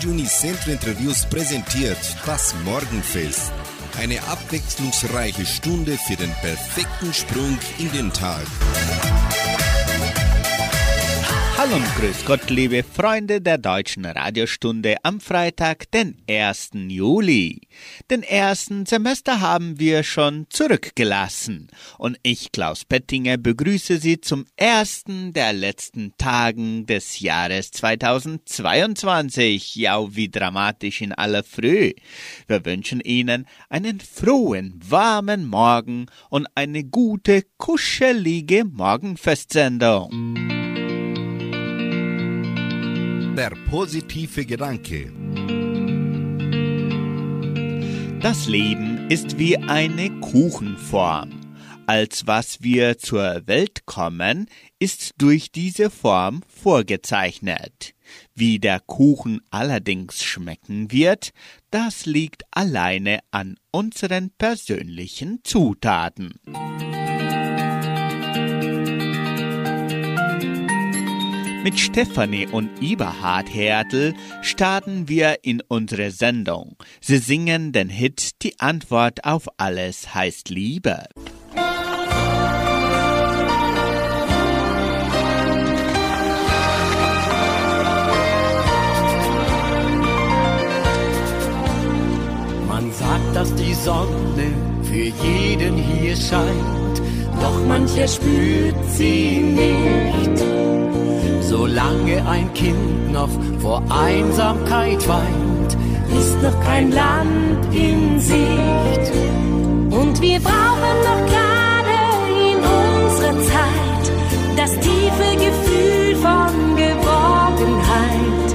Radio Unicentro Interviews präsentiert das Morgenfest. Eine abwechslungsreiche Stunde für den perfekten Sprung in den Tag. Hallo und grüß Gott, liebe Freunde der deutschen Radiostunde am Freitag, den 1. Juli. Den ersten Semester haben wir schon zurückgelassen und ich, Klaus Pettinger, begrüße Sie zum ersten der letzten Tagen des Jahres 2022. Ja, wie dramatisch in aller Früh. Wir wünschen Ihnen einen frohen, warmen Morgen und eine gute, kuschelige Morgenfestsendung. Der positive Gedanke. Das Leben ist wie eine Kuchenform. Als was wir zur Welt kommen, ist durch diese Form vorgezeichnet. Wie der Kuchen allerdings schmecken wird, das liegt alleine an unseren persönlichen Zutaten. Mit Stefanie und Eberhard Hertel starten wir in unsere Sendung. Sie singen den Hit Die Antwort auf alles heißt Liebe. Man sagt, dass die Sonne für jeden hier scheint, doch mancher spürt sie nicht Solange ein Kind noch vor Einsamkeit weint, ist noch kein Land in Sicht. Und wir brauchen noch gerade in unserer Zeit das tiefe Gefühl von Geborgenheit,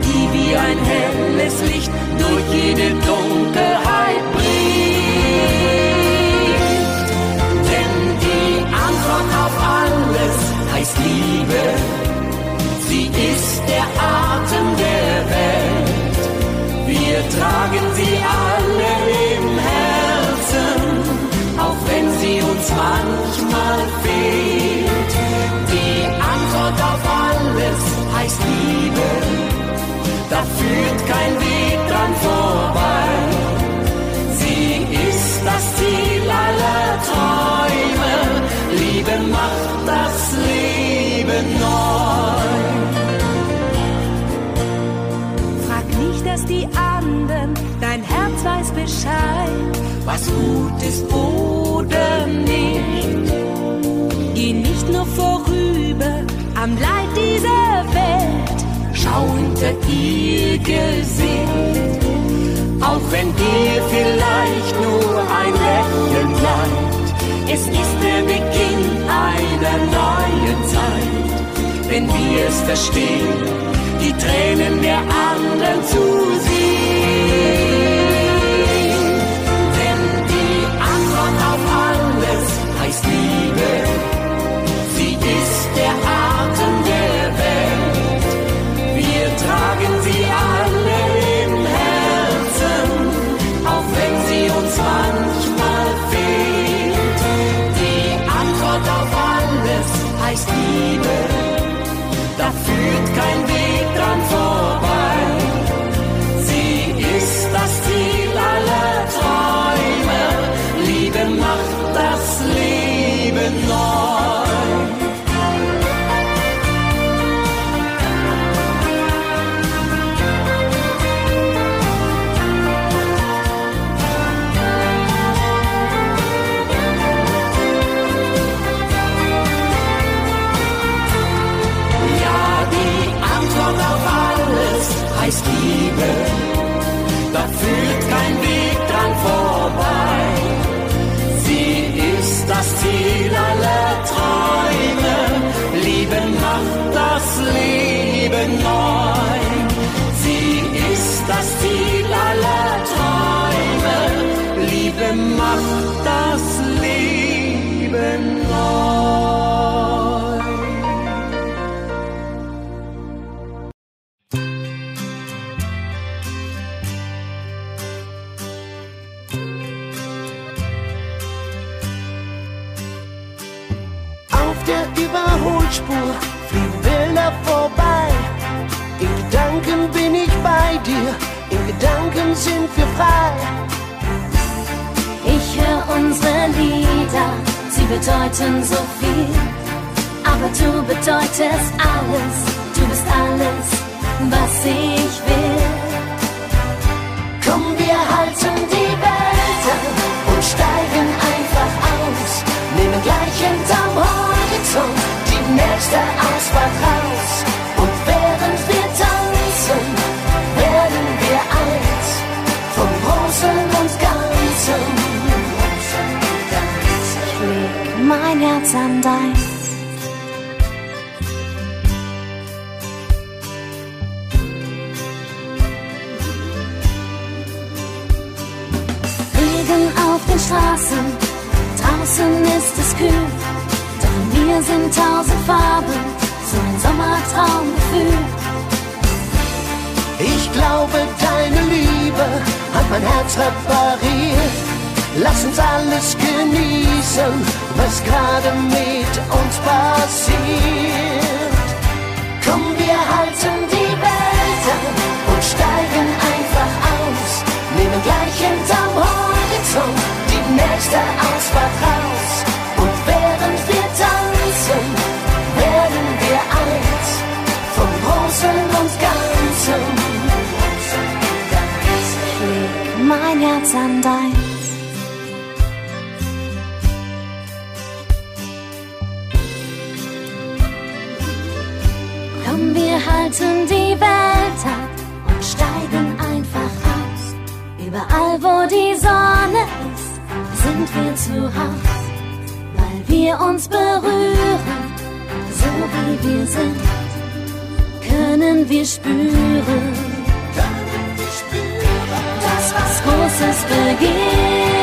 die wie ein helles Licht durch jede Dunkelheit bringt. Denn die Antwort auf alles heißt Liebe Sie ist der Atem der Welt. Wir tragen sie alle im Herzen, auch wenn sie uns manchmal fehlt. Die Antwort auf alles heißt Liebe. Da führt kein Weg dran vorbei. Bescheid, was gut ist oder nicht. Geh nicht nur vorüber am Leid dieser Welt, schau hinter ihr Gesicht. Auch wenn dir vielleicht nur ein Lächeln bleibt, es ist der Beginn einer neuen Zeit, wenn wir es verstehen die Tränen der anderen zu sehen. Sind wir frei. Ich höre unsere Lieder, sie bedeuten so viel. Aber du bedeutest alles, du bist alles, was ich will. Komm, wir halten die Welt an und steigen einfach aus. Nehmen gleich hinterm Horizont die nächste Ausfahrt Straßen, draußen ist es kühl. Doch in mir sind tausend Farben, so ein Sommertraumgefühl. Ich glaube, deine Liebe hat mein Herz repariert. Lass uns alles genießen, was gerade mit uns passiert. Komm, wir halten die Welt an und steigen einfach aus. Nehmen gleich hinterm Horizont nächste Ausfahrt raus. Und während wir tanzen, werden wir eins vom Großen und Ganzen. Leg mein Herz an dein. Komm, wir halten die Welt ab und steigen einfach aus. Überall, wo die Sonne ist, sind wir zu Haus. Weil wir uns berühren, so wie wir sind, können wir spüren das, was Großes beginnt.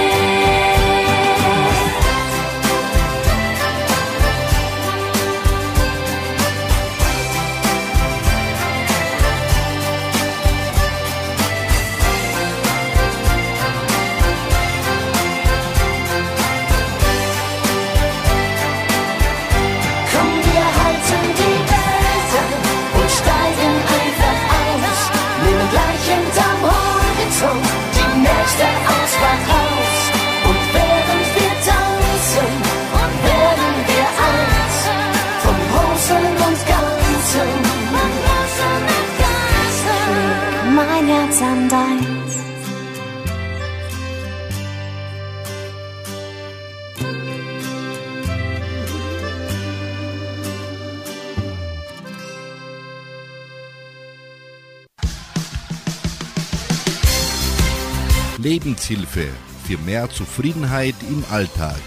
Lebenshilfe für mehr Zufriedenheit im Alltag.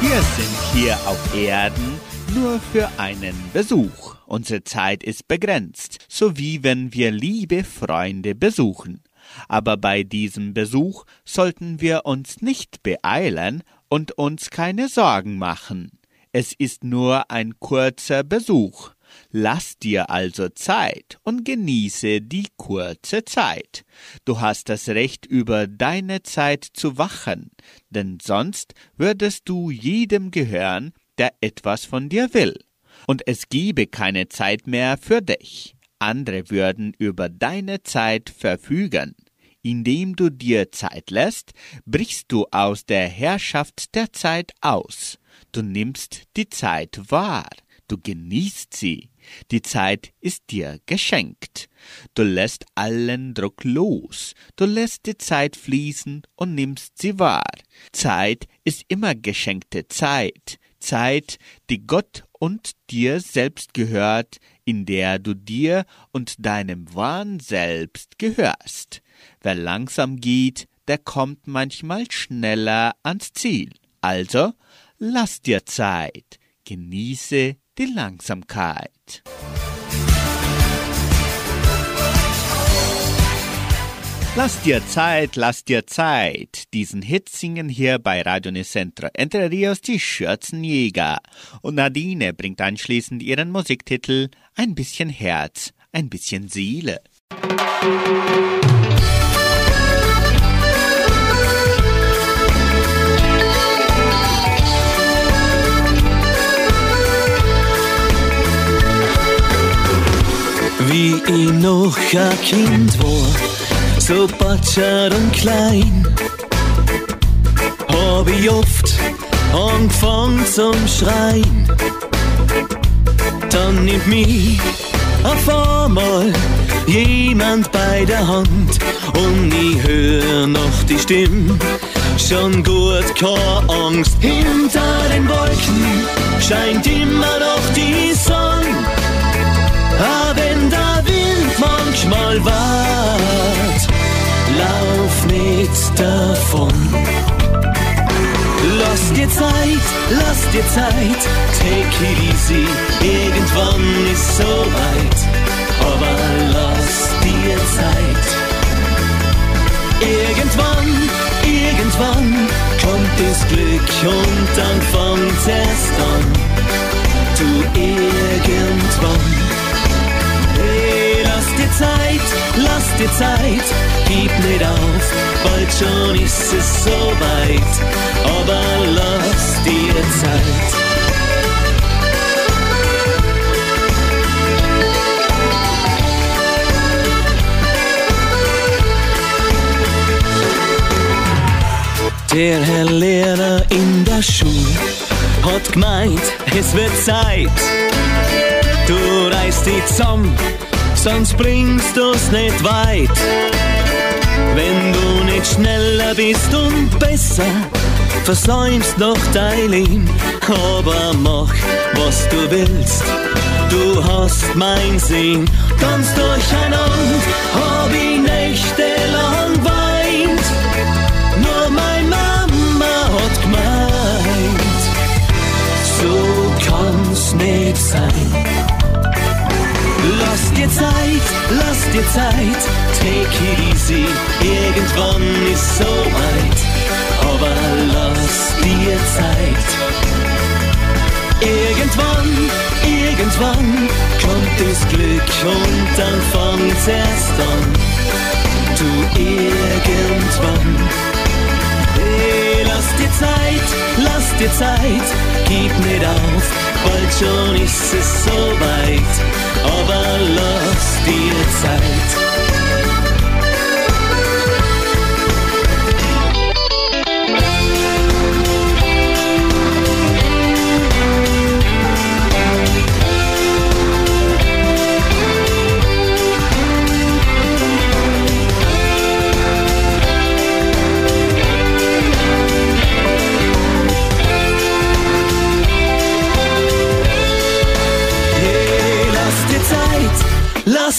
Wir sind hier auf Erden nur für einen Besuch. Unsere Zeit ist begrenzt, so wie wenn wir liebe Freunde besuchen. Aber bei diesem Besuch sollten wir uns nicht beeilen und uns keine Sorgen machen. Es ist nur ein kurzer Besuch. Lass dir also Zeit und genieße die kurze Zeit. Du hast das Recht, über deine Zeit zu wachen, denn sonst würdest du jedem gehören, der etwas von dir will. Und es gebe keine Zeit mehr für dich. Andere würden über deine Zeit verfügen. Indem du dir Zeit lässt, brichst du aus der Herrschaft der Zeit aus. Du nimmst die Zeit wahr. Du genießt sie. Die Zeit ist dir geschenkt. Du lässt allen Druck los. Du lässt die Zeit fließen und nimmst sie wahr. Zeit ist immer geschenkte Zeit. Zeit, die Gott und dir selbst gehört, in der du dir und deinem wahren Selbst gehörst. Wer langsam geht, der kommt manchmal schneller ans Ziel. Also, lass dir Zeit. Genieße die Langsamkeit. Lass dir Zeit, lass dir Zeit. Diesen Hit singen hier bei Radio Nicentro Entre Rios die Schürzenjäger. Und Nadine bringt anschließend ihren Musiktitel Ein bisschen Herz, ein bisschen Seele. Wie ich noch ein Kind war, so batschert und klein, hab ich oft angefangen zum Schreien. Dann nimmt mich auf einmal jemand bei der Hand und ich hör noch die Stimme. Schon gut, keine Angst, hinter den Wolken scheint immer noch die Sonne. Manchmal wart, lauf nicht davon. Lass dir Zeit, lass dir Zeit, take it easy, irgendwann ist so weit, aber lass dir Zeit. Irgendwann, irgendwann kommt das Glück und dann fängt es an. Zeit, lass dir Zeit, gib nicht auf, bald schon ist es so weit, aber lass dir Zeit. Der Herr Lehrer in der Schule hat gemeint, es wird Zeit. Du reißt die zusammen, sonst bringst du's nicht weit. Wenn du nicht schneller bist und besser, versäumst noch dein Leben. Aber mach, was du willst, du hast mein Sinn. Ganz durcheinander hab ich nächtelang weint. Nur mein Mama hat gemeint, so kann's nicht sein. Lass dir Zeit, lass dir Zeit, take it easy, irgendwann ist so weit, aber lass dir Zeit. Irgendwann, irgendwann kommt das Glück und dann fängt's erst an. Du irgendwann. Zeit, lass dir Zeit, gib nicht auf, bald schon ist es so weit, aber lass dir Zeit.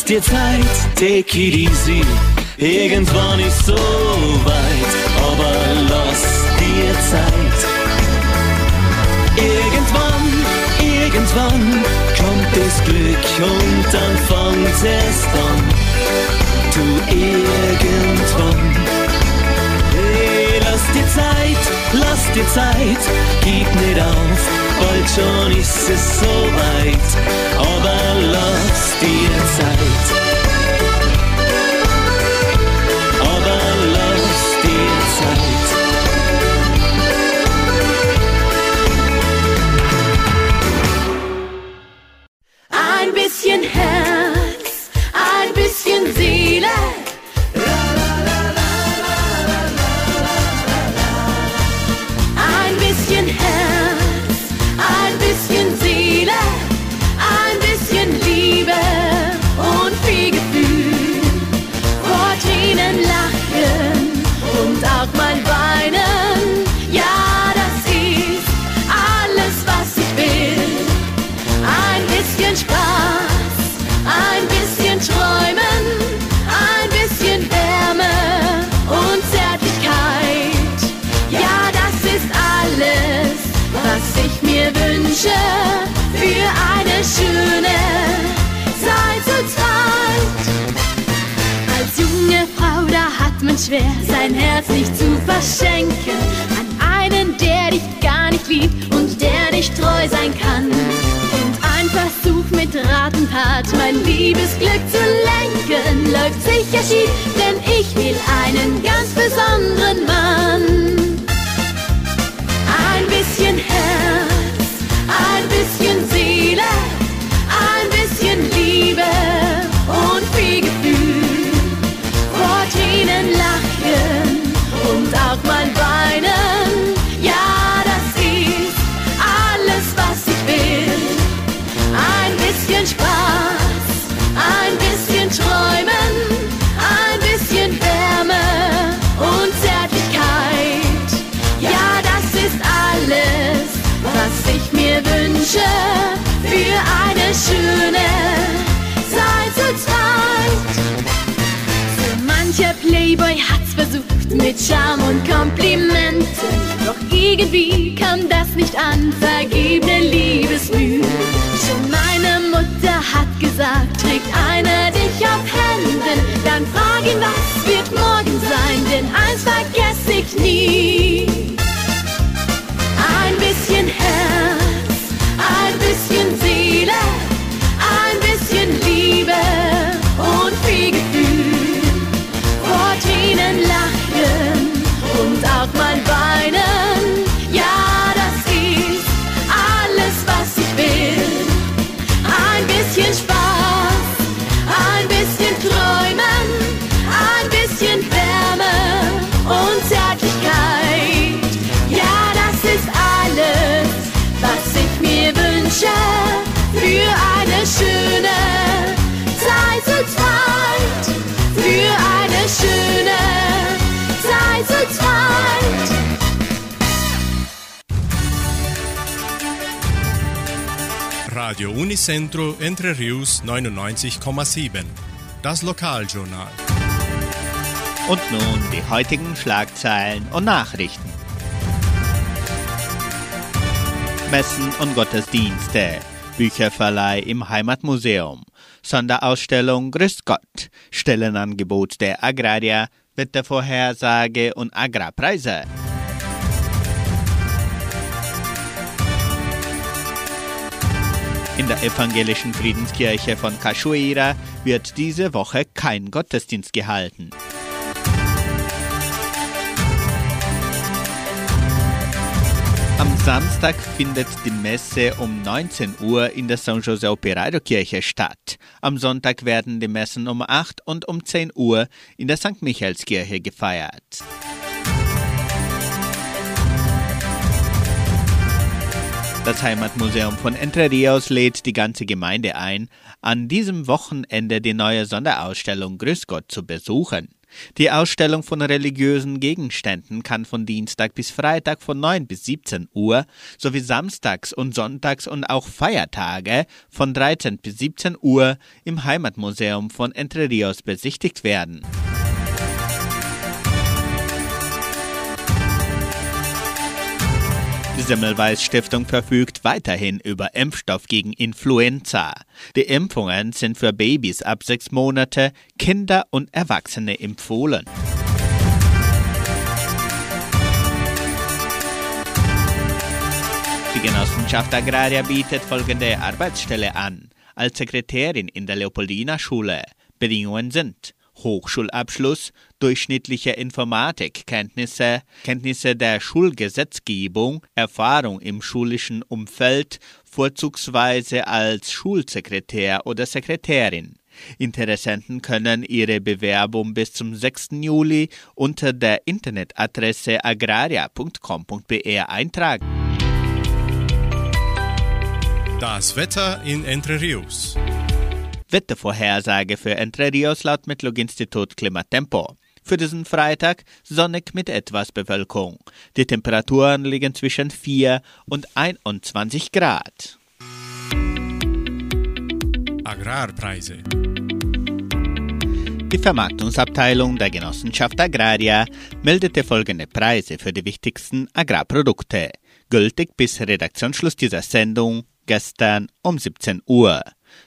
Dir Zeit, take it easy. Irgendwann ist so weit, aber lass dir Zeit. Irgendwann, irgendwann kommt das Glück und dann fängt's erst an. Du irgendwann. Hey, lass dir Zeit, lass dir Zeit, gib nicht auf, bald schon ist es so weit, aber lass dir Zeit. Aber lass dir Zeit. Schwer, sein Herz nicht zu verschenken an einen, der dich gar nicht liebt und der dich treu sein kann. Und ein Versuch mit Ratentat, mein Liebesglück zu lenken, läuft sicher schief, denn ich will einen ganz besonderen Mann. Schöne Zeit zu zweit. So mancher Playboy hat's versucht mit Charme und Komplimenten. Doch irgendwie kam das nicht an, vergebene Liebesmüh. Schon meine Mutter hat gesagt, trägt einer dich auf Händen. Dann frag ihn, was wird morgen sein, denn eins vergesse ich nie. Radio Unicentro Entre Rius 99,7. Das Lokaljournal. Und nun die heutigen Schlagzeilen und Nachrichten. Messen und Gottesdienste, Bücherverleih im Heimatmuseum, Sonderausstellung Grüß Gott, Stellenangebot der Agrarier, Wettervorhersage und Agrarpreise. In der evangelischen Friedenskirche von Cachoeira wird diese Woche kein Gottesdienst gehalten. Am Samstag findet die Messe um 19 Uhr in der San José Operario Kirche statt. Am Sonntag werden die Messen um 8 und um 10 Uhr in der St. Michaelskirche gefeiert. Das Heimatmuseum von Entre Rios lädt die ganze Gemeinde ein, an diesem Wochenende die neue Sonderausstellung Grüß Gott zu besuchen. Die Ausstellung von religiösen Gegenständen kann von Dienstag bis Freitag von 9 bis 17 Uhr sowie samstags und sonntags und auch Feiertage von 13 bis 17 Uhr im Heimatmuseum von Entre Rios besichtigt werden. Semmelweis Stiftung verfügt weiterhin über Impfstoff gegen Influenza. Die Impfungen sind für Babys ab sechs Monate, Kinder und Erwachsene empfohlen. Die Genossenschaft Agraria bietet folgende Arbeitsstelle an. Als Sekretärin in der Leopoldina Schule. Bedingungen sind Hochschulabschluss, durchschnittliche Informatikkenntnisse, Kenntnisse der Schulgesetzgebung, Erfahrung im schulischen Umfeld, vorzugsweise als Schulsekretär oder Sekretärin. Interessenten können ihre Bewerbung bis zum 6. Juli unter der Internetadresse agraria.com.br eintragen. Das Wetter in Entre Rios. Wettervorhersage für Entre Rios laut Metlog-Institut Klimatempo. Für diesen Freitag sonnig mit etwas Bewölkung. Die Temperaturen liegen zwischen 4 und 21 Grad. Agrarpreise. Die Vermarktungsabteilung der Genossenschaft Agraria meldete folgende Preise für die wichtigsten Agrarprodukte, gültig bis Redaktionsschluss dieser Sendung gestern um 17 Uhr.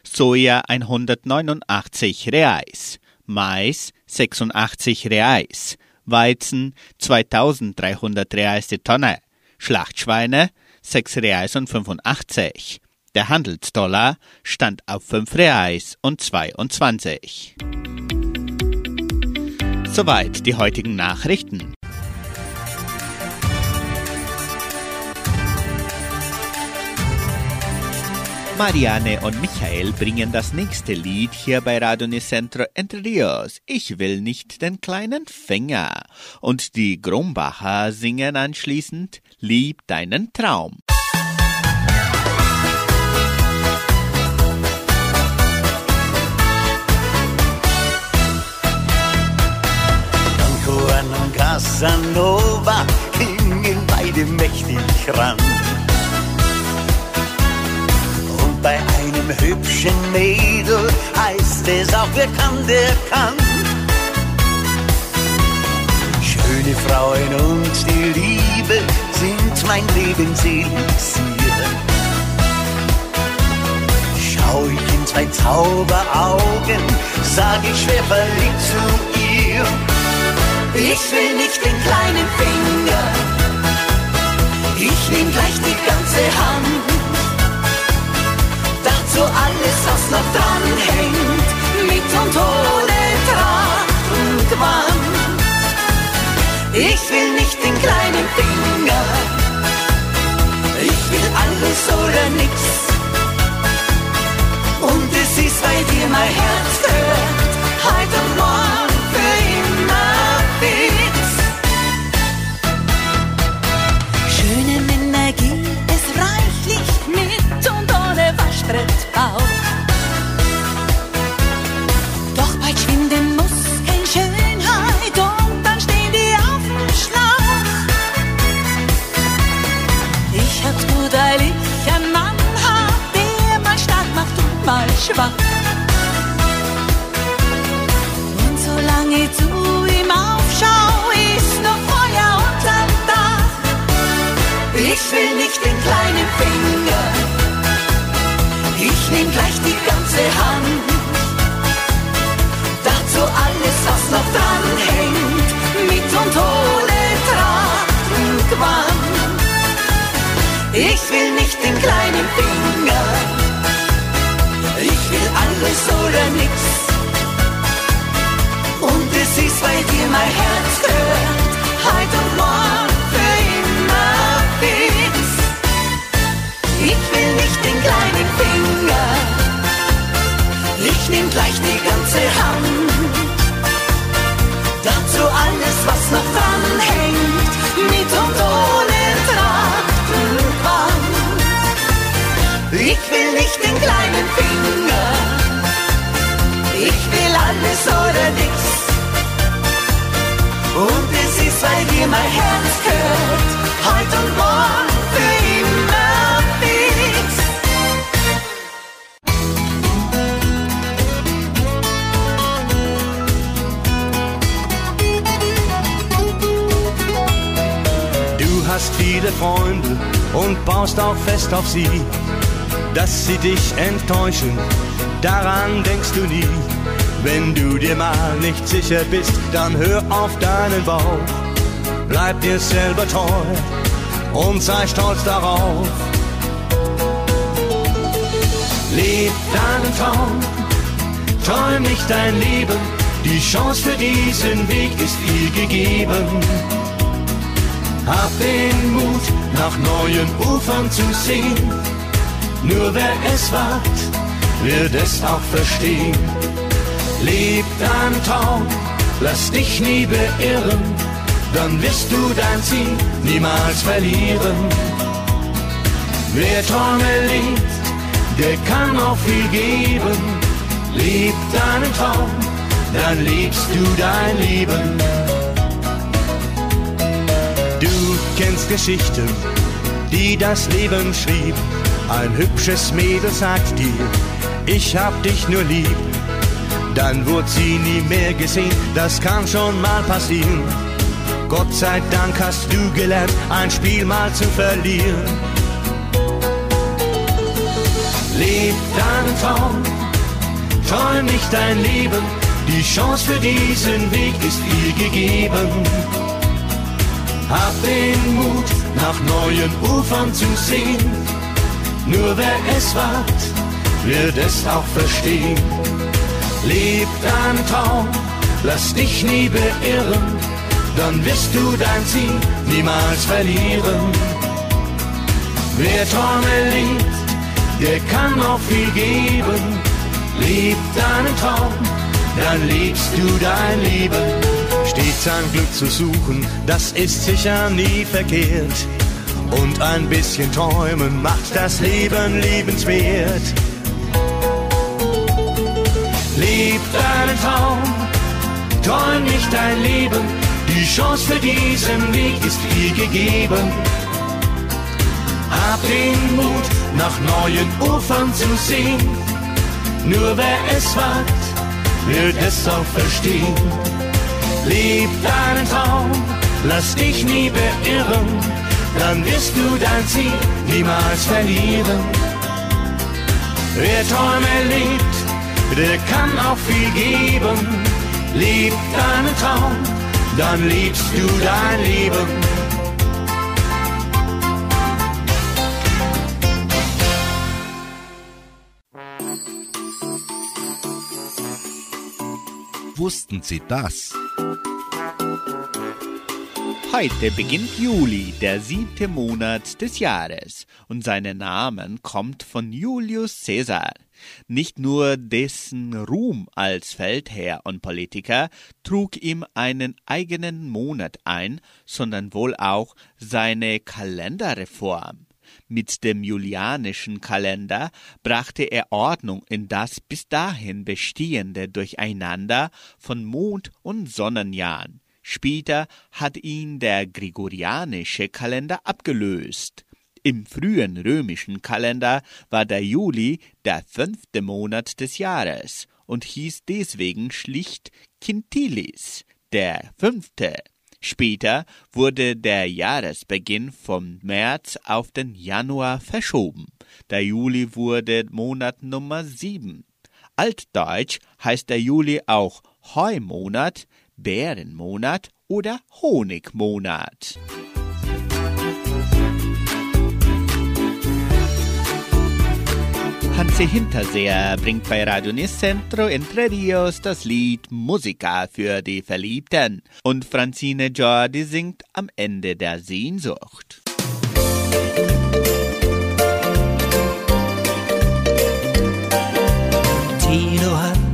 Soja 189 Reais, Mais 86 Reais, Weizen 2300 Reais die Tonne, Schlachtschweine 6 Reais und 85. Der Handelsdollar stand auf 5 Reais und 22. Soweit die heutigen Nachrichten. Marianne und Michael bringen das nächste Lied hier bei Radio Nicentro Entre Rios. Ich will nicht den kleinen Finger. Und die Grumbacher singen anschließend Lieb deinen Traum. Don Juan und Casanova hingen beide mächtig ran. Hübschen Mädel heißt es auch, wer kann, der kann. Schöne Frauen und die Liebe sind mein Lebenselixier. Schau ich in zwei Zauberaugen, sag ich schwer verliebt zu ihr. Ich will nicht den kleinen Finger, ich nehm gleich die ganze Hand. Dazu alles, was noch dran hängt, mit und ohne Gewand. Ich will nicht den kleinen Finger, ich will alles oder nix. Und es ist bei dir mein Herz gehört, heute und will nicht den kleinen Finger, ich nehm gleich die ganze Hand. Dazu alles, was noch dran hängt, mit und ohne Tracht und Gewand. Ich will nicht den kleinen Finger, ich will alles oder nix. Und es ist bei dir mein Herz gehört, gleich die ganze Hand. Dazu alles, was noch dran hängt, mit und ohne Tracht und Wand. Ich will nicht den kleinen Finger, ich will alles oder nix. Und es ist, weil dir mein Herz gehört, heute und morgen hast viele Freunde und baust auch fest auf sie, dass sie dich enttäuschen. Daran denkst du nie. Wenn du dir mal nicht sicher bist, dann hör auf deinen Bauch. Bleib dir selber treu und sei stolz darauf. Leb deinen Traum, träum nicht dein Leben. Die Chance für diesen Weg ist dir gegeben. Hab den Mut, nach neuen Ufern zu sehen. Nur wer es wagt, wird es auch verstehen. Leb deinen Traum, lass dich nie beirren, dann wirst du dein Ziel niemals verlieren. Wer Träume lebt, der kann auch viel geben. Leb deinen Traum, dann lebst du dein Leben. Du kennst Geschichten, die das Leben schrieb. Ein hübsches Mädel sagt dir, ich hab dich nur lieb. Dann wurde sie nie mehr gesehen, das kann schon mal passieren. Gott sei Dank hast du gelernt, ein Spiel mal zu verlieren. Leb deinen Traum, träum nicht dein Leben, die Chance für diesen Weg ist dir gegeben. Hab den Mut, nach neuen Ufern zu sehen. Nur wer es wagt, wird es auch verstehen. Leb deinen Traum, lass dich nie beirren, dann wirst du dein Ziel niemals verlieren. Wer Träume lebt, der kann auch viel geben. Leb deinen Traum, dann lebst du dein Leben. Stets ein Glück zu suchen, das ist sicher nie verkehrt. Und ein bisschen träumen macht das Leben liebenswert. Leb deinen Traum, träum nicht dein Leben, die Chance für diesen Weg ist dir gegeben. Hab den Mut, nach neuen Ufern zu sehen, Nur wer es wagt, wird es auch verstehen. Lieb deinen Traum, lass dich nie beirren, dann wirst du dein Ziel niemals verlieren. Wer Träume liebt, der kann auch viel geben. Lieb deinen Traum, dann liebst du dein Leben. Wussten Sie das? Heute beginnt Juli, der siebte Monat des Jahres, und sein Name kommt von Julius Caesar. Nicht nur dessen Ruhm als Feldherr und Politiker trug ihm einen eigenen Monat ein, sondern wohl auch seine Kalenderreform. Mit dem julianischen Kalender brachte er Ordnung in das bis dahin bestehende Durcheinander von Mond- und Sonnenjahren. Später hat ihn der gregorianische Kalender abgelöst. Im frühen römischen Kalender war der Juli der fünfte Monat des Jahres und hieß deswegen schlicht Quintilis, der fünfte. Später wurde der Jahresbeginn vom März auf den Januar verschoben. Der Juli wurde Monat Nummer sieben. Altdeutsch heißt der Juli auch Heumonat, Bärenmonat oder Honigmonat. Hansi Hinterseher bringt bei Radio Nicentro Entre Rios das Lied Musica für die Verliebten und Francine Jordi singt am Ende der Sehnsucht.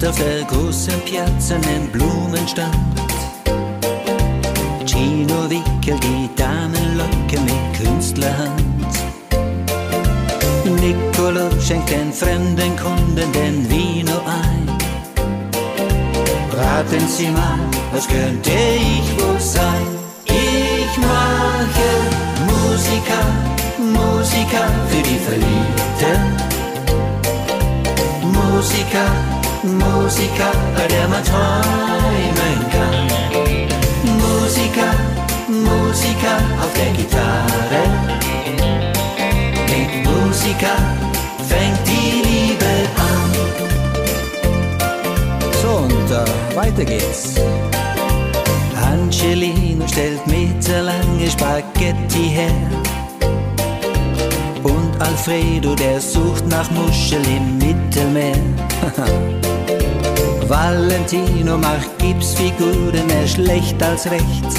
Auf der großen Piazza einen Blumenstand. Chino wickelt die Damenlocke mit Künstlerhand. Nicolo schenkt den fremden Kunden den Vino ein. Raten Sie mal, was könnte ich wohl sein? Ich mache Musiker, Musiker für die Verliebten. Musiker, Musiker, der man träumen kann. Musiker, Musiker auf der Gitarre. Musiker fängt die Liebe an. So, und äh, weiter geht's. Angelino stellt meterlange Spaghetti her. Und Alfredo, der sucht nach Muschel im Mittelmeer. Valentino macht Gipsfiguren mehr schlecht als recht.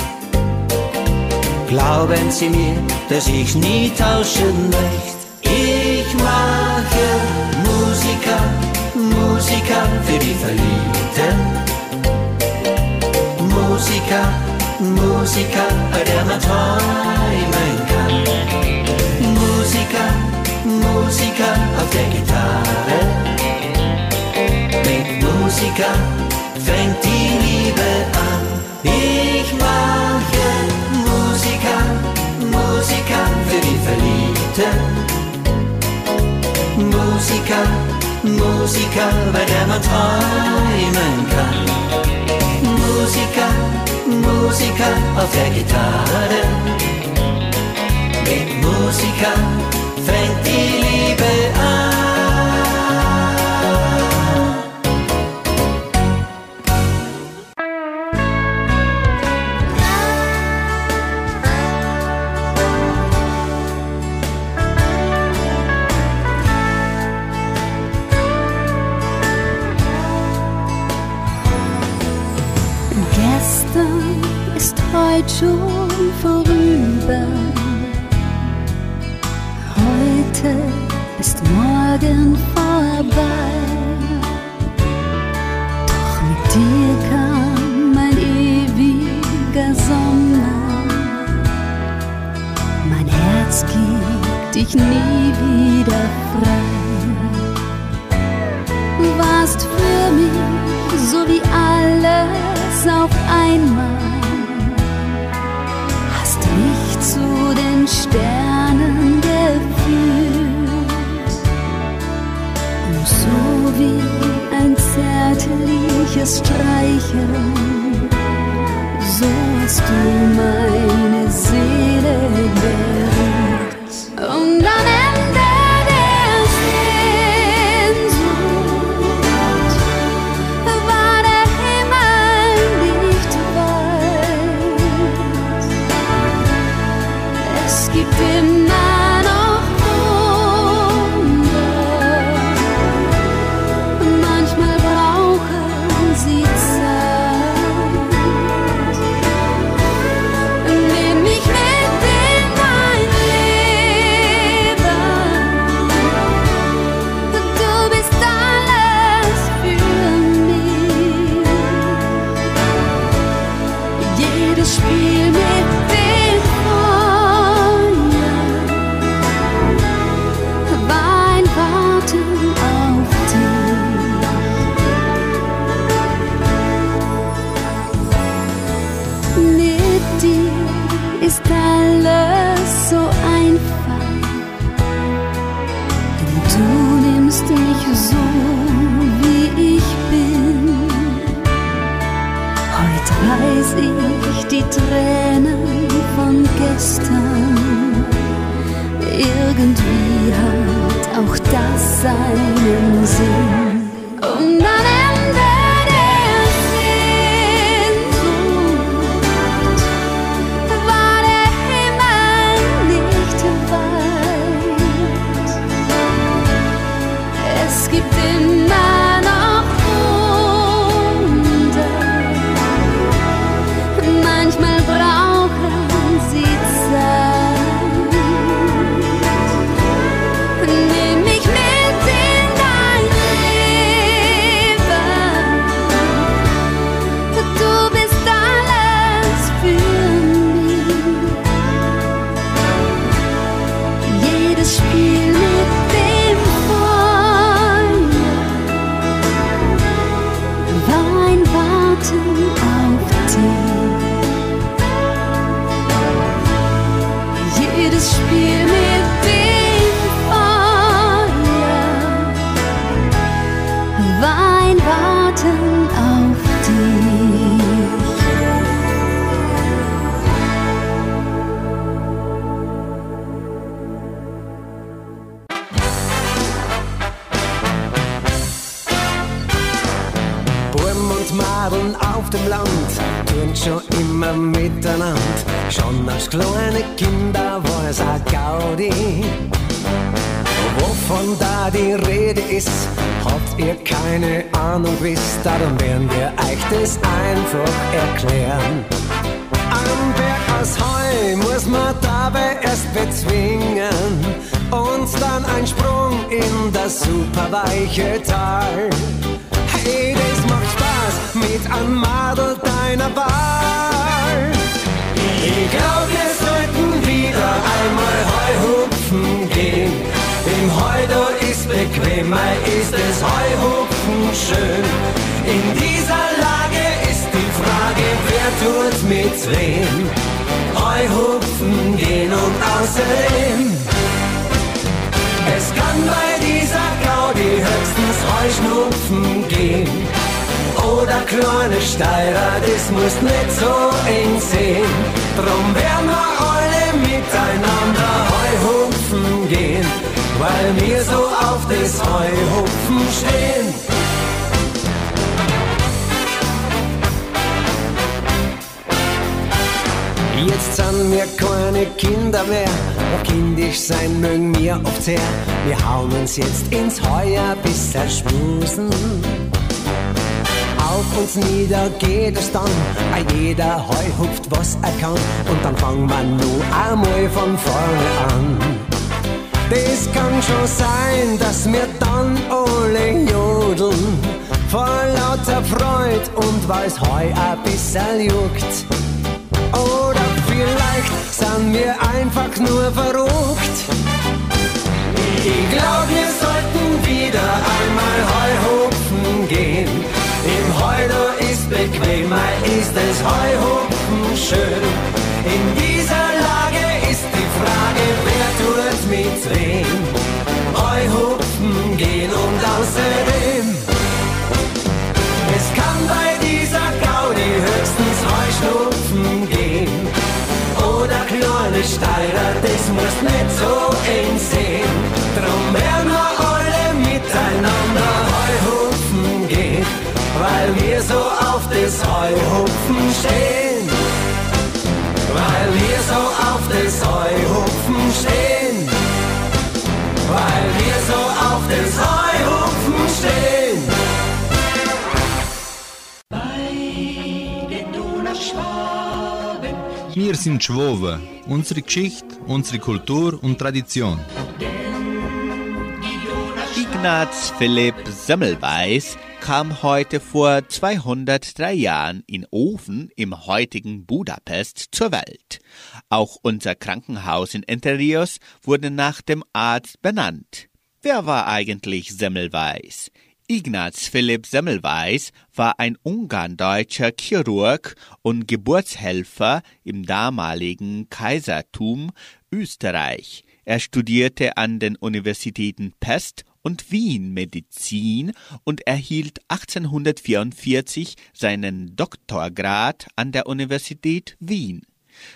Glauben Sie mir, dass ich nie tauschen möchte. Ich mache Musiker, Musiker für die Verliebten. Musiker, Musiker, bei der man träumen kann. Musiker, Musiker auf der Gitarre. Mit Musiker fängt die Liebe an. Ich mache Musiker, Musiker für die Verliebten. Musiker, Musiker, bei der man träumen kann. Musiker, Musiker auf der Gitarre. Mit Musiker fängt die Liebe an. Zeit schon dich nie wieder frei. Du warst für mich so wie alles auf einmal zu den Sternen geführt. Und so wie es streicheln, so hast du meine Spiel mit dem Feuer war Warten auf dich. Burm und Madeln auf dem Land tun schon immer miteinander. Schon als kleine Kinder die Rede ist, habt ihr keine Ahnung, wisst, darum werden wir euch das einfach erklären. Am Berg aus Heu muss man dabei erst bezwingen und dann ein Sprung in das superweiche Tal. Hey, das macht Spaß mit einem Madel deiner Wahl. Ich glaub, wir sollten wieder einmal Heuhupfen gehen. Im Heu da ist bequem, mei ist es Heuhupfen schön. In dieser Lage ist die Frage, wer tut mit wem? Heuhupfen gehen und außerdem. Es kann bei dieser Gaudi höchstens Heuschnupfen gehen. Oder kleine Steirer, das muss nicht so eng sehen. Drum werden wir alle miteinander Heuhupfen gehen, weil wir so auf das Heuhupfen stehen. Jetzt sind wir keine Kinder mehr, doch kindisch sein mögen wir oft sehr. Wir hauen uns jetzt ins Heuer bis erschmusen. Auf uns nieder geht es dann, ein jeder Heu hupft, was er kann. Und dann fangen wir nur einmal von vorne an. Das kann schon sein, dass wir dann alle jodeln. Vor lauter Freud und weil's Heu ein bisschen juckt. Oder vielleicht sind wir einfach nur verrückt. Ich glaub, wir sollten wieder einmal Heuhupfen gehen. Im Heu da ist bequem, ist es Heuhupfen schön. In dieser Lage Frage, wer tut mit wem? Heuhupfen gehen und außerdem. Es kann bei dieser Gaudi höchstens Heuschnupfen gehen. Oder kleine Steirer, das muss nicht so eng sehen. Drum werden wir alle miteinander Heuhupfen gehen, weil wir so auf das Heuhupfen stehen. den Heuhupfen stehen. Weil wir so auf den Heuhupfen stehen. Wir sind Schwowe, unsere Geschichte, unsere Kultur und Tradition. Ignaz Philipp Semmelweis kam heute vor 203 Jahren in Ofen im heutigen Budapest zur Welt. Auch unser Krankenhaus in Entre Rios wurde nach dem Arzt benannt. Wer war eigentlich Semmelweis? Ignaz Philipp Semmelweis war ein ungarndeutscher Chirurg und Geburtshelfer im damaligen Kaisertum Österreich. Er studierte an den Universitäten Pest und Wien Medizin und erhielt 1844 seinen Doktorgrad an der Universität Wien.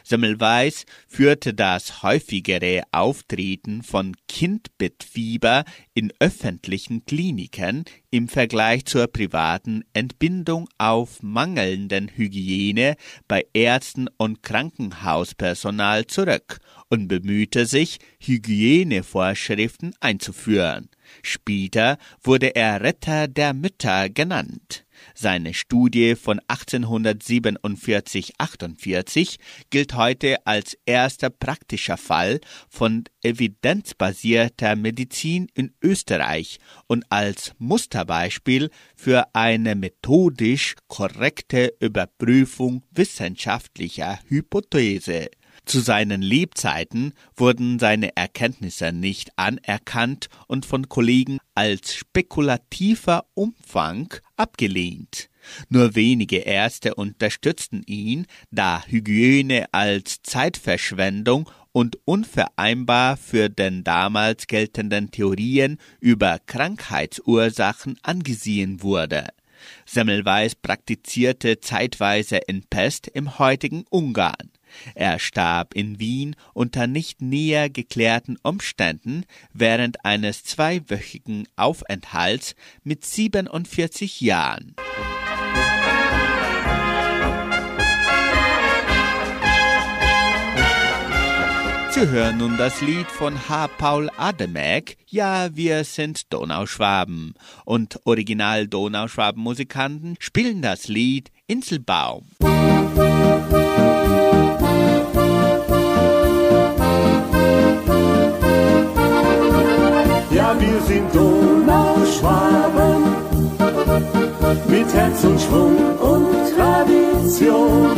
Semmelweis führte das häufigere Auftreten von Kindbettfieber in öffentlichen Kliniken im Vergleich zur privaten Entbindung auf mangelnden Hygiene bei Ärzten und Krankenhauspersonal zurück und bemühte sich, Hygienevorschriften einzuführen. Später wurde er Retter der Mütter genannt. Seine Studie von 1847-48 gilt heute als erster praktischer Fall von evidenzbasierter Medizin in Österreich und als Musterbeispiel für eine methodisch korrekte Überprüfung wissenschaftlicher Hypothese. Zu seinen Lebzeiten wurden seine Erkenntnisse nicht anerkannt und von Kollegen als spekulativer Umfang abgelehnt. Nur wenige Ärzte unterstützten ihn, da Hygiene als Zeitverschwendung und unvereinbar für den damals geltenden Theorien über Krankheitsursachen angesehen wurde. Semmelweis praktizierte zeitweise in Pest im heutigen Ungarn. Er starb in Wien unter nicht näher geklärten Umständen während eines zweiwöchigen Aufenthalts mit 47 Jahren. Sie hören nun das Lied von H. Paul Ademek, Ja, wir sind Donauschwaben. Und Original Donauschwaben-Musikanten spielen das Lied Inselbaum. Wir sind Donauschwaben mit Herz und Schwung und Tradition.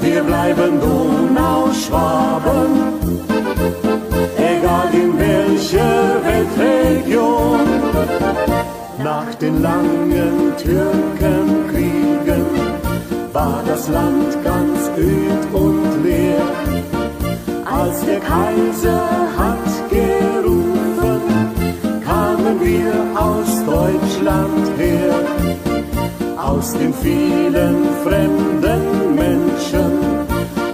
Wir bleiben Donauschwaben, egal in welcher Weltregion. Nach den langen Türkenkriegen war das Land ganz öd und leer. Als der Kaiser hat Deutschland her. Aus den vielen fremden Menschen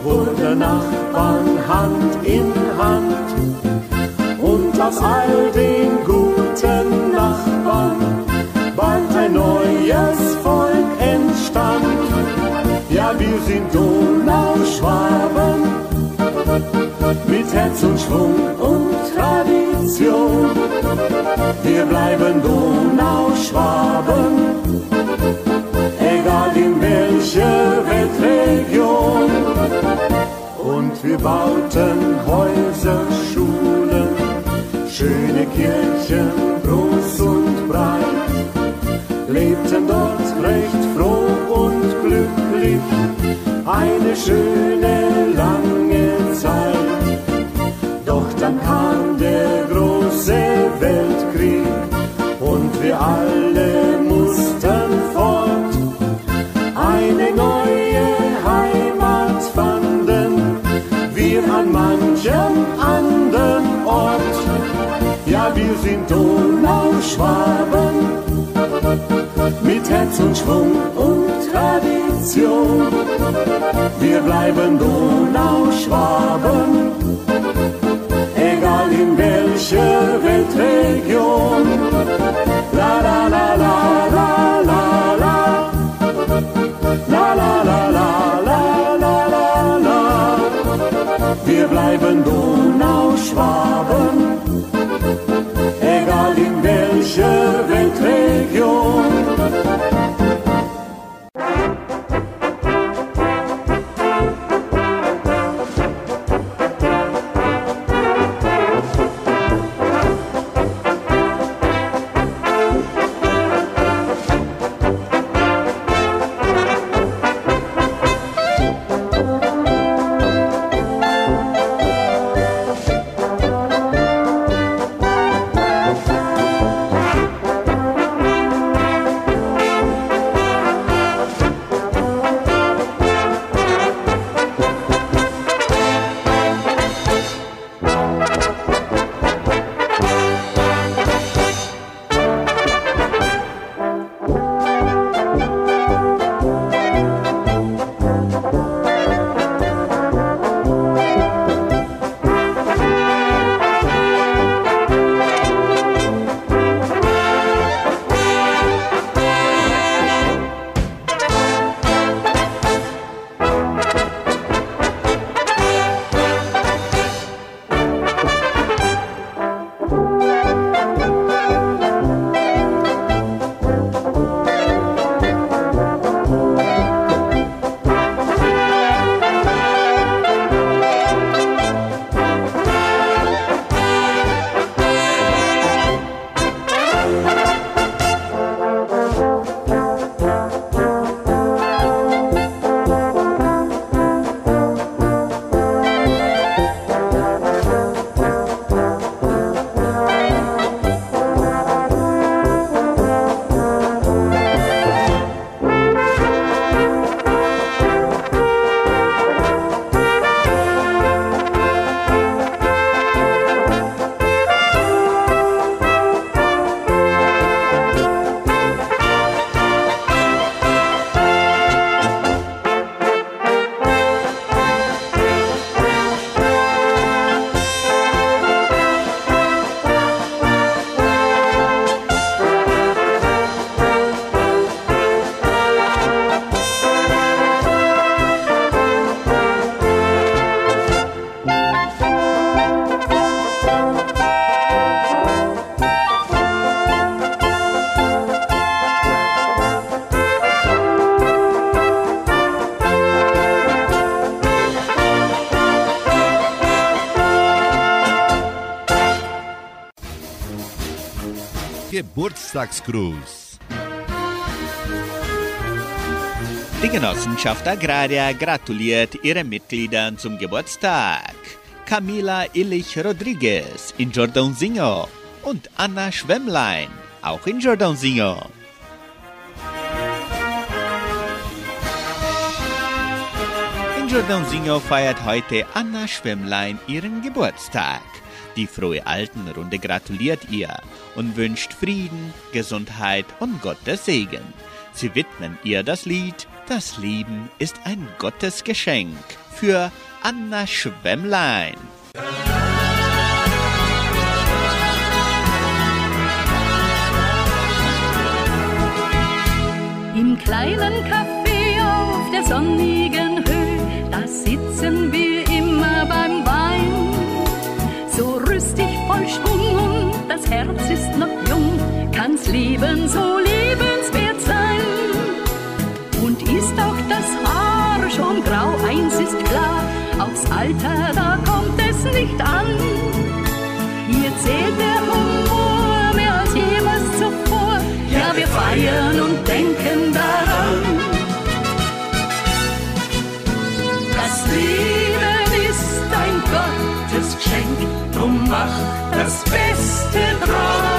wurden Nachbarn Hand in Hand. Und aus all den guten Nachbarn bald ein neues Volk entstand. Ja, wir sind Donauschwaben mit Herz und Schwung und Tradition. Wir bleiben Donauschwaben, egal in welcher Weltregion. Und wir bauten Häuser, Schulen, schöne Kirchen, groß und breit, lebten dort recht froh und glücklich, eine schöne lange Zeit. Doch dann kam Und wir alle mussten fort. Eine neue Heimat fanden wir an manchem anderen Ort. Ja, wir sind Donauschwaben mit Herz und Schwung und Tradition. Wir bleiben Donauschwaben, egal in welcher Weltregion. Bleiben Donauschwaben, Geburtstagsgruß. Die Genossenschaft Agraria gratuliert ihren Mitgliedern zum Geburtstag. Camila Illich Rodriguez in Jordãozinho und Anna Schwemmlein, auch in Jordãozinho. In Jordãozinho feiert heute Anna Schwemmlein ihren Geburtstag. Die frohe Altenrunde gratuliert ihr und wünscht Frieden, Gesundheit und Gottes Segen. Sie widmen ihr das Lied Das Leben ist ein Gottesgeschenk für Anna Schwemmlein. Im kleinen Café auf der sonnigen Höhe, da sitzen wir Leben so lebenswert sein. Und ist auch das Haar schon grau, eins ist klar, aufs Alter, da kommt es nicht an. Hier zählt der Humor mehr als jemals zuvor, ja wir feiern und denken daran. Das Leben ist ein Gottesgeschenk, drum mach das Beste draus.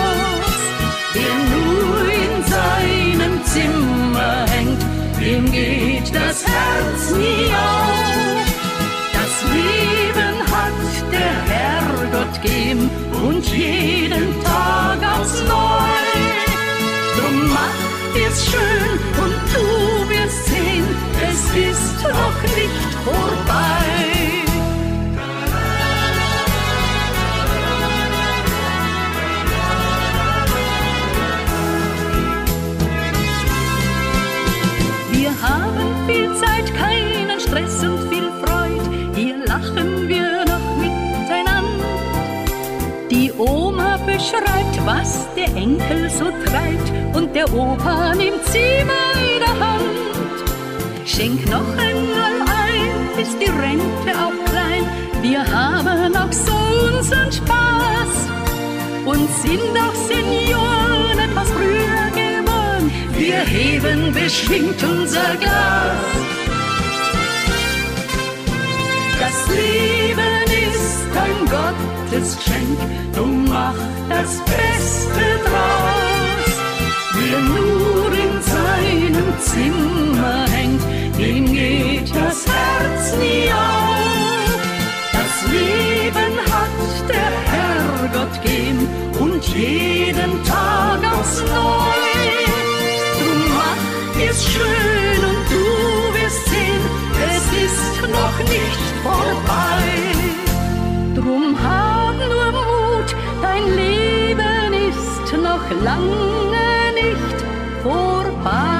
Zimmer hängt, dem geht das Herz nie auf. Das Leben hat der Herrgott gegeben und jeden Tag aufs Neu. Drum mach dir's schön und du wirst sehen, es ist noch nicht vorbei. Oma beschreibt, was der Enkel so treibt, und der Opa nimmt sie bei der Hand. Schenk noch einmal ein, ist die Rente auch klein. Wir haben auch so unseren Spaß und sind auch Senioren etwas früher geboren. Wir heben beschwingt unser Glas. Das Leben ist ein Gottesgeschenk, drum mach das Beste draus. Wer nur in seinem Zimmer hängt, dem geht das Herz nie auf. Das Leben hat der Herrgott gegeben und jeden Tag aufs Neu. Drum mach es schön und du wirst sehen, es ist noch nicht vorbei. Noch lange nicht vorbei.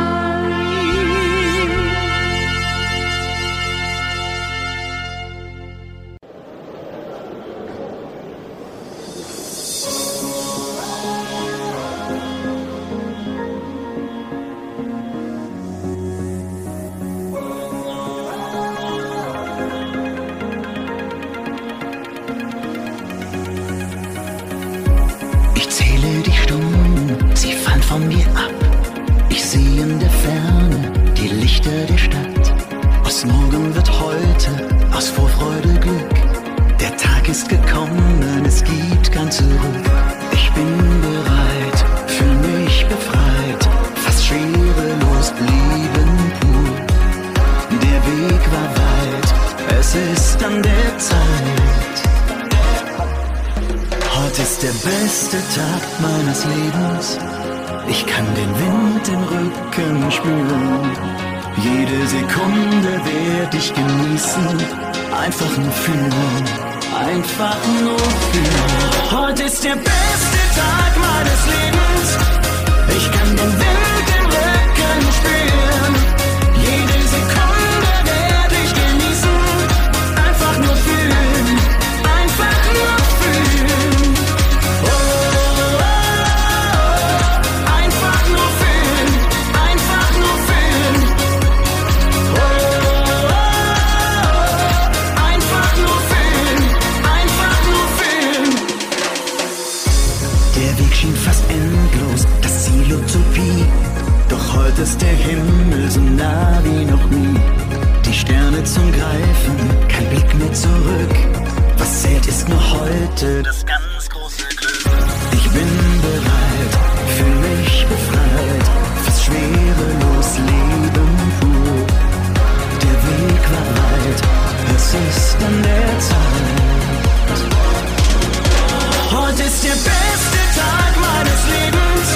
Von mir ab. Ich sehe in der Ferne die Lichter der Stadt. Aus morgen wird heute, aus Vorfreude Glück. Der Tag ist gekommen, es gibt kein Zurück. Ich bin bereit, fühl mich befreit, fast schwerelos blieben pur. Der Weg war weit, es ist an der Zeit. Heute ist der beste Tag meines Lebens. Ich kann den Wind im Rücken spüren. Jede Sekunde werde ich genießen. Einfach nur fühlen. Einfach nur fühlen. Heute ist der beste Tag meines Lebens. Ich kann den Wind im Rücken spüren. Nacht ist der Himmel so nah wie noch nie. Die Sterne zum Greifen, kein Blick mehr zurück. Was zählt ist nur heute das ganz große Glück. Ich bin bereit, fühl mich befreit, fast schwerelos Leben pur. Der Weg war weit, es ist an der Zeit. Heute ist der beste Tag meines Lebens.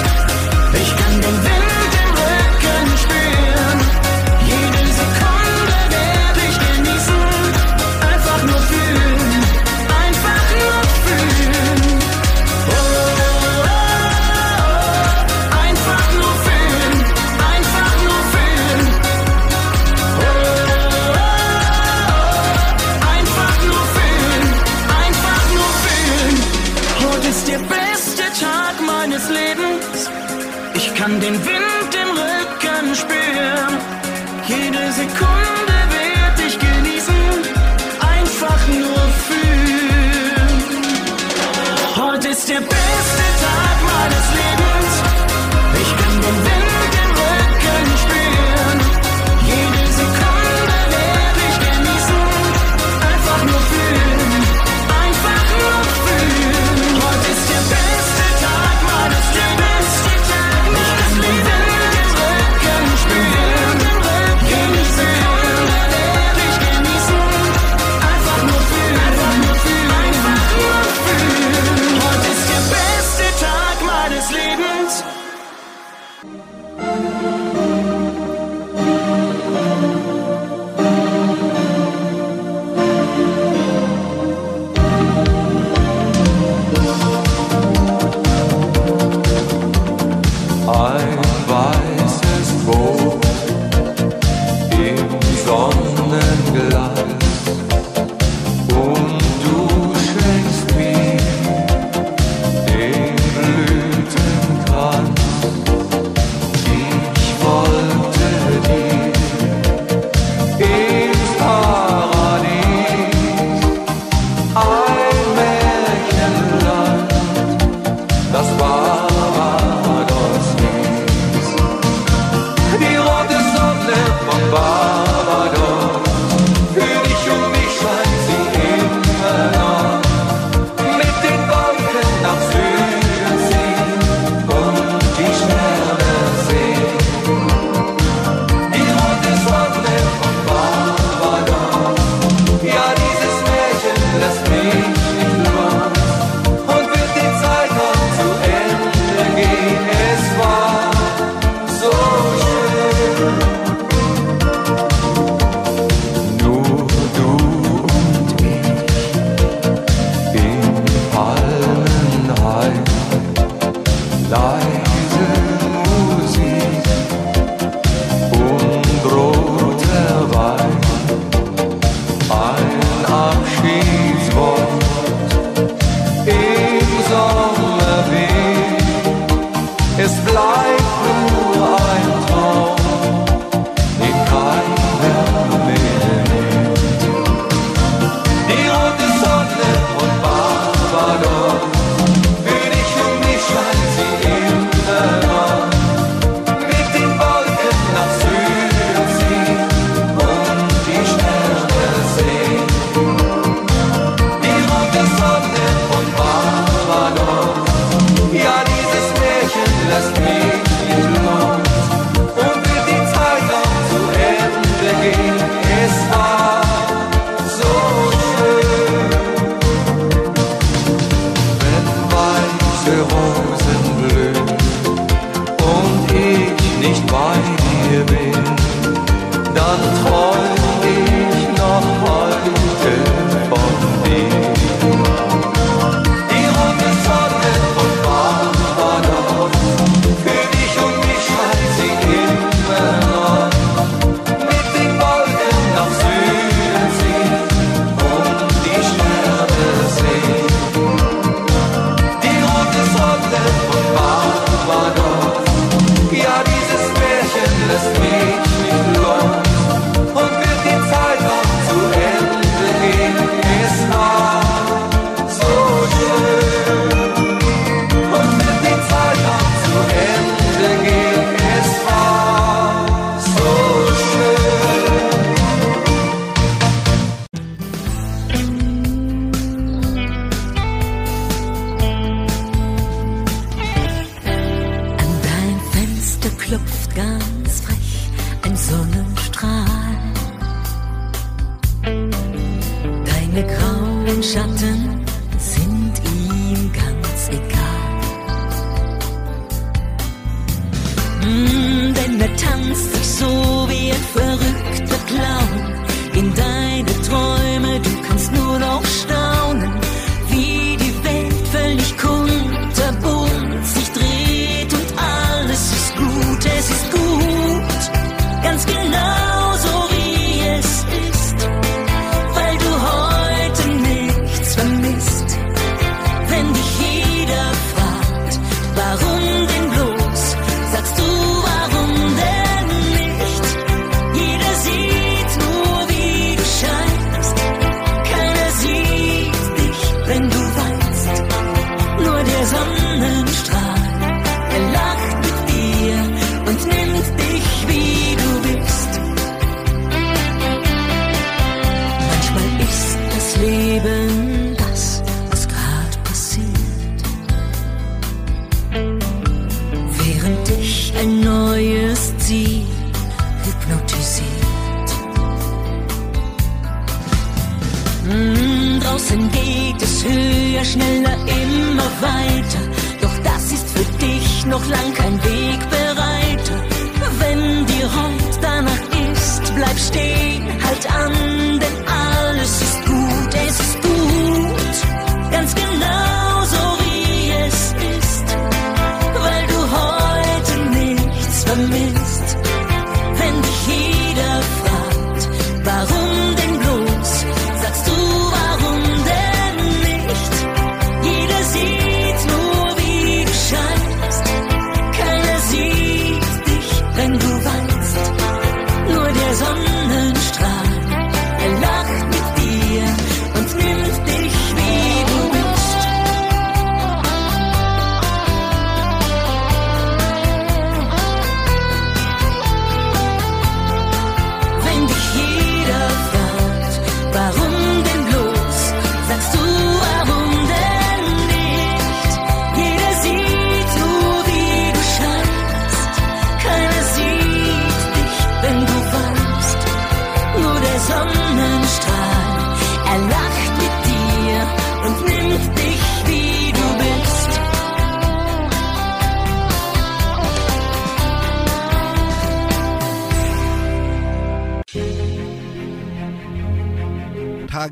Ich kann den Wind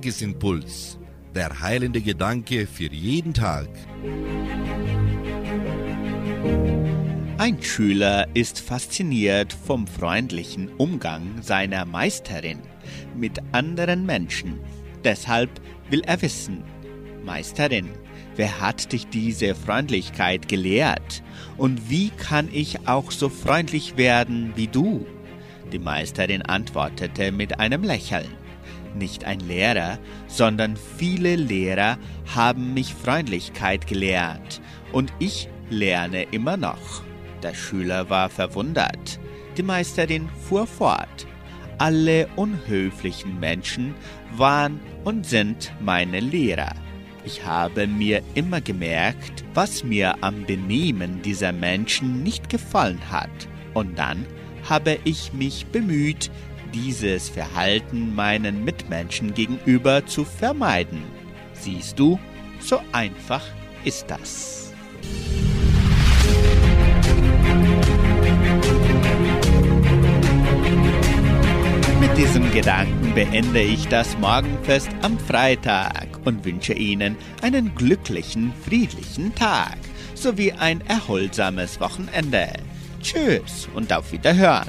Tagesimpuls. Der heilende Gedanke für jeden Tag. Ein Schüler ist fasziniert vom freundlichen Umgang seiner Meisterin mit anderen Menschen. Deshalb will er wissen, Meisterin, wer hat dich diese Freundlichkeit gelehrt? Und wie kann ich auch so freundlich werden wie du? Die Meisterin antwortete mit einem Lächeln. Nicht ein Lehrer, sondern viele Lehrer haben mich Freundlichkeit gelehrt und ich lerne immer noch. Der Schüler war verwundert. Die Meisterin fuhr fort. Alle unhöflichen Menschen waren und sind meine Lehrer. Ich habe mir immer gemerkt, was mir am Benehmen dieser Menschen nicht gefallen hat. Und dann habe ich mich bemüht, dieses Verhalten meinen Mitmenschen gegenüber zu vermeiden. Siehst du, so einfach ist das. Mit diesem Gedanken beende ich das Morgenfest am Freitag und wünsche Ihnen einen glücklichen, friedlichen Tag sowie ein erholsames Wochenende. Tschüss und auf Wiederhören.